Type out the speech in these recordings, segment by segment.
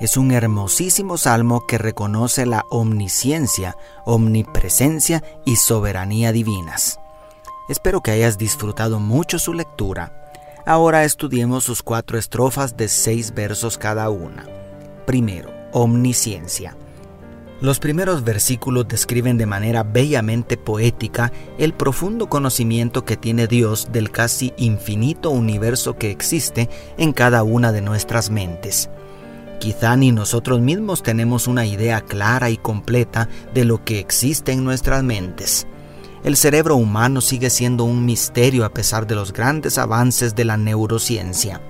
es un hermosísimo salmo que reconoce la omnisciencia, omnipresencia y soberanía divinas. Espero que hayas disfrutado mucho su lectura. Ahora estudiemos sus cuatro estrofas de seis versos cada una. Primero, omnisciencia. Los primeros versículos describen de manera bellamente poética el profundo conocimiento que tiene Dios del casi infinito universo que existe en cada una de nuestras mentes. Quizá ni nosotros mismos tenemos una idea clara y completa de lo que existe en nuestras mentes. El cerebro humano sigue siendo un misterio a pesar de los grandes avances de la neurociencia.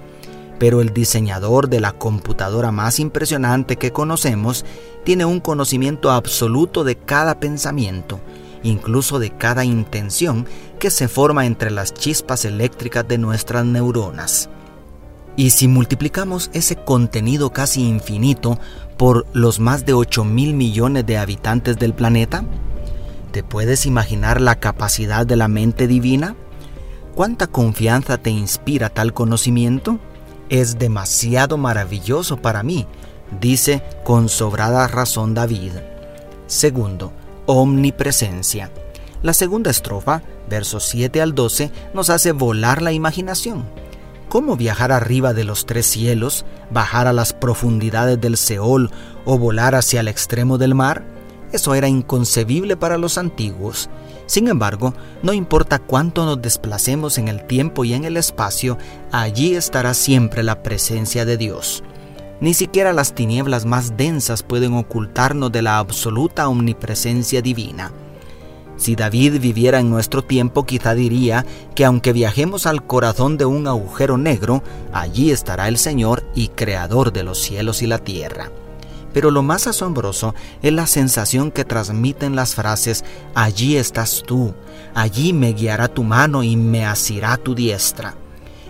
Pero el diseñador de la computadora más impresionante que conocemos tiene un conocimiento absoluto de cada pensamiento, incluso de cada intención que se forma entre las chispas eléctricas de nuestras neuronas. Y si multiplicamos ese contenido casi infinito por los más de 8 mil millones de habitantes del planeta, ¿te puedes imaginar la capacidad de la mente divina? ¿Cuánta confianza te inspira tal conocimiento? Es demasiado maravilloso para mí, dice con sobrada razón David. Segundo, omnipresencia. La segunda estrofa, versos 7 al 12, nos hace volar la imaginación ¿Cómo viajar arriba de los tres cielos, bajar a las profundidades del Seol o volar hacia el extremo del mar? Eso era inconcebible para los antiguos. Sin embargo, no importa cuánto nos desplacemos en el tiempo y en el espacio, allí estará siempre la presencia de Dios. Ni siquiera las tinieblas más densas pueden ocultarnos de la absoluta omnipresencia divina. Si David viviera en nuestro tiempo, quizá diría que aunque viajemos al corazón de un agujero negro, allí estará el Señor y Creador de los cielos y la tierra. Pero lo más asombroso es la sensación que transmiten las frases, allí estás tú, allí me guiará tu mano y me asirá tu diestra.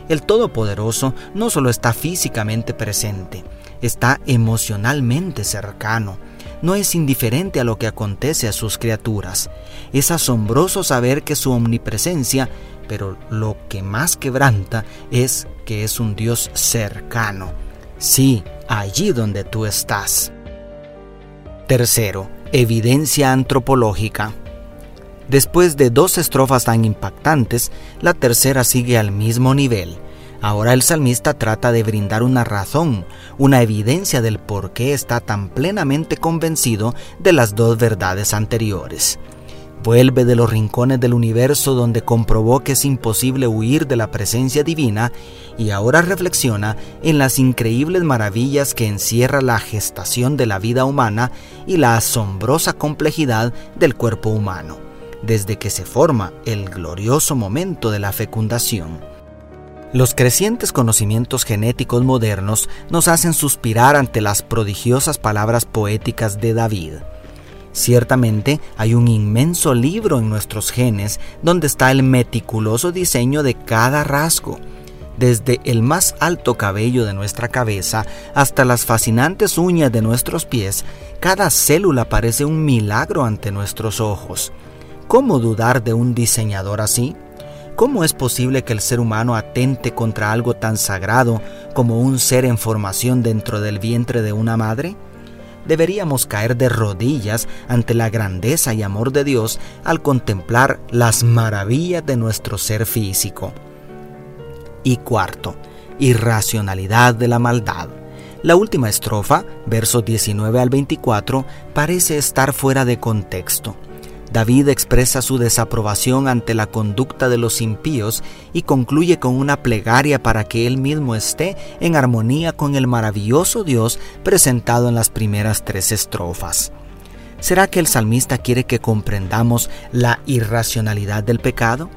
El Todopoderoso no solo está físicamente presente, está emocionalmente cercano no es indiferente a lo que acontece a sus criaturas. Es asombroso saber que su omnipresencia, pero lo que más quebranta es que es un Dios cercano. Sí, allí donde tú estás. Tercero, evidencia antropológica. Después de dos estrofas tan impactantes, la tercera sigue al mismo nivel Ahora el salmista trata de brindar una razón, una evidencia del por qué está tan plenamente convencido de las dos verdades anteriores. Vuelve de los rincones del universo donde comprobó que es imposible huir de la presencia divina y ahora reflexiona en las increíbles maravillas que encierra la gestación de la vida humana y la asombrosa complejidad del cuerpo humano, desde que se forma el glorioso momento de la fecundación. Los crecientes conocimientos genéticos modernos nos hacen suspirar ante las prodigiosas palabras poéticas de David. Ciertamente hay un inmenso libro en nuestros genes donde está el meticuloso diseño de cada rasgo, desde el más alto cabello de nuestra cabeza hasta las fascinantes uñas de nuestros pies, cada célula parece un milagro ante nuestros ojos. ¿Cómo dudar de un diseñador así? ¿Cómo es posible que el ser humano atente contra algo tan sagrado como un ser en formación dentro del vientre de una madre? Deberíamos caer de rodillas ante la grandeza y amor de Dios al contemplar las maravillas de nuestro ser físico. Y cuarto, irracionalidad de la maldad. La última estrofa, versos 19 al 24, parece estar fuera de contexto. David expresa su desaprobación ante la conducta de los impíos y concluye con una plegaria para que él mismo esté en armonía con el maravilloso Dios presentado en las primeras tres estrofas. ¿Será que el salmista quiere que comprendamos la irracionalidad del pecado?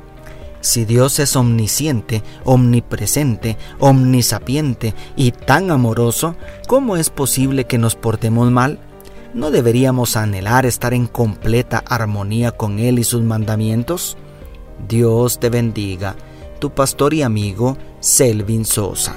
Si Dios es omnisciente, omnipresente, omnisapiente y tan amoroso, ¿cómo es posible que nos portemos mal? ¿No deberíamos anhelar estar en completa armonía con Él y sus mandamientos? Dios te bendiga, tu pastor y amigo Selvin Sosa.